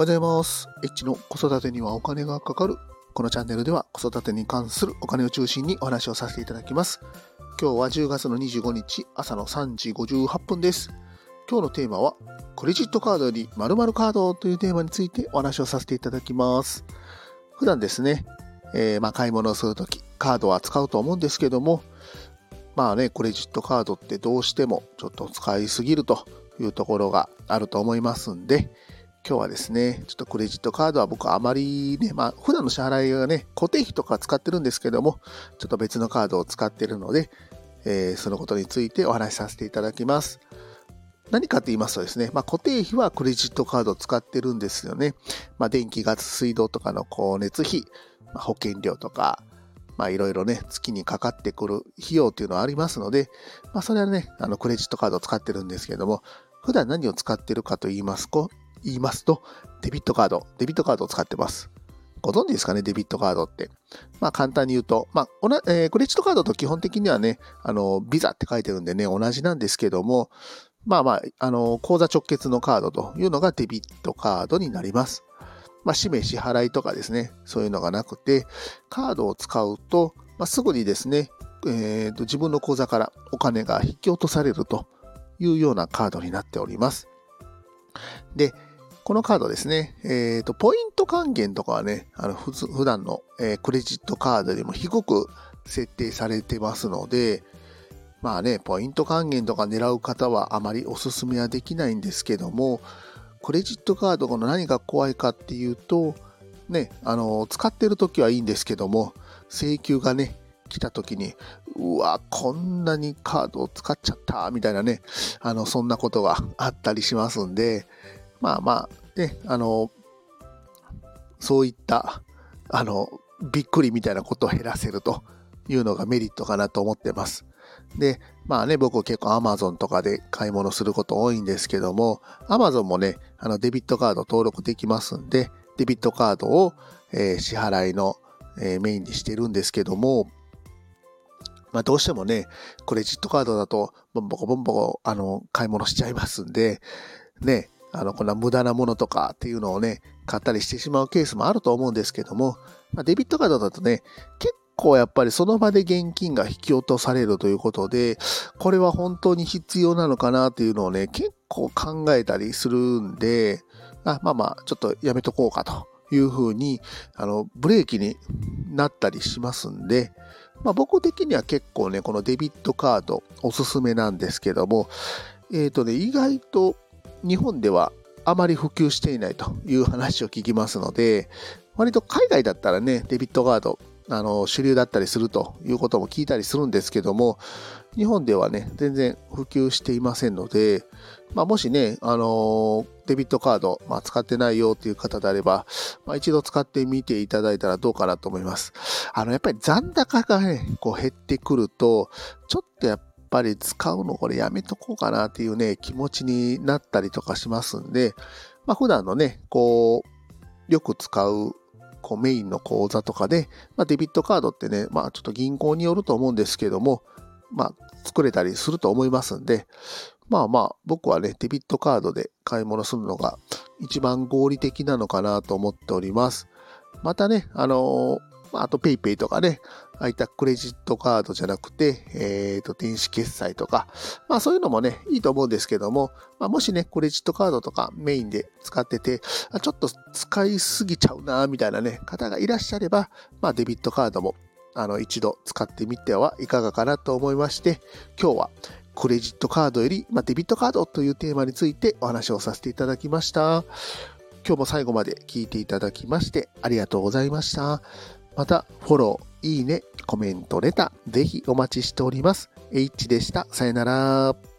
おはようございます。H の子育てにはお金がかかる。このチャンネルでは子育てに関するお金を中心にお話をさせていただきます。今日は10月の25日朝の3時58分です。今日のテーマはクレジットカードより〇〇カードというテーマについてお話をさせていただきます。普段ですね、えー、まあ買い物をするときカードは使うと思うんですけども、まあね、クレジットカードってどうしてもちょっと使いすぎるというところがあると思いますんで、今日はですね、ちょっとクレジットカードは僕あまりね、まあ普段の支払いがね、固定費とか使ってるんですけども、ちょっと別のカードを使ってるので、えー、そのことについてお話しさせていただきます。何かと言いますとですね、まあ、固定費はクレジットカードを使ってるんですよね。まあ、電気、ガス、水道とかの光熱費、まあ、保険料とか、まあいろいろね、月にかかってくる費用っていうのはありますので、まあそれはね、あのクレジットカードを使ってるんですけども、普段何を使ってるかと言いますと、言いますと、デビットカード、デビットカードを使ってます。ご存知ですかね、デビットカードって。まあ簡単に言うと、まあ、えー、クレジットカードと基本的にはね、あの、ビザって書いてるんでね、同じなんですけども、まあまあ、あの、口座直結のカードというのがデビットカードになります。まあ、氏名支払いとかですね、そういうのがなくて、カードを使うと、まあ、すぐにですね、えーと、自分の口座からお金が引き落とされるというようなカードになっております。で、このカードですね、えっ、ー、と、ポイント還元とかはね、あの普普段の、えー、クレジットカードよりも低く設定されてますので、まあね、ポイント還元とか狙う方はあまりお勧めはできないんですけども、クレジットカードの何が怖いかっていうと、ね、あの、使ってる時はいいんですけども、請求がね、来た時に、うわ、こんなにカードを使っちゃった、みたいなね、あの、そんなことがあったりしますんで、まあまああ、ね、あの、そういった、あの、びっくりみたいなことを減らせるというのがメリットかなと思ってます。で、まあね、僕結構 Amazon とかで買い物すること多いんですけども、Amazon もね、あのデビットカード登録できますんで、デビットカードを、えー、支払いの、えー、メインにしてるんですけども、まあどうしてもね、クレジットカードだと、ボンボコボンボコ、あの、買い物しちゃいますんで、ね、あの、こんな無駄なものとかっていうのをね、買ったりしてしまうケースもあると思うんですけども、まあ、デビットカードだとね、結構やっぱりその場で現金が引き落とされるということで、これは本当に必要なのかなっていうのをね、結構考えたりするんで、あまあまあ、ちょっとやめとこうかというふうに、あの、ブレーキになったりしますんで、まあ僕的には結構ね、このデビットカードおすすめなんですけども、えっ、ー、とね、意外と日本ではあまり普及していないという話を聞きますので、割と海外だったらね、デビットカード、あの、主流だったりするということも聞いたりするんですけども、日本ではね、全然普及していませんので、まあ、もしね、あのデビットカード、まあ、使ってないよっていう方であれば、まあ、一度使ってみていただいたらどうかなと思います。あの、やっぱり残高がね、こう減ってくると、ちょっとやっぱり使うのこれやめとこうかなっていうね、気持ちになったりとかしますんで、まあ普段のね、こう、よく使う、こうメインの口座とかで、まあデビットカードってね、まあちょっと銀行によると思うんですけども、まあ作れたりすると思いますんで、まあまあ僕はね、デビットカードで買い物するのが一番合理的なのかなと思っております。またね、あのーまあと PayPay とかね、ああいったクレジットカードじゃなくて、え、ー、と、電子決済とか、まあそういうのもね、いいと思うんですけども、まあもしね、クレジットカードとかメインで使ってて、ちょっと使いすぎちゃうな、みたいなね、方がいらっしゃれば、まあデビットカードも、あの、一度使ってみてはいかがかなと思いまして、今日はクレジットカードより、まあ、デビットカードというテーマについてお話をさせていただきました。今日も最後まで聞いていただきましてありがとうございました。また、フォロー、いいね、コメント、レター、ぜひお待ちしております。H でした。さよなら。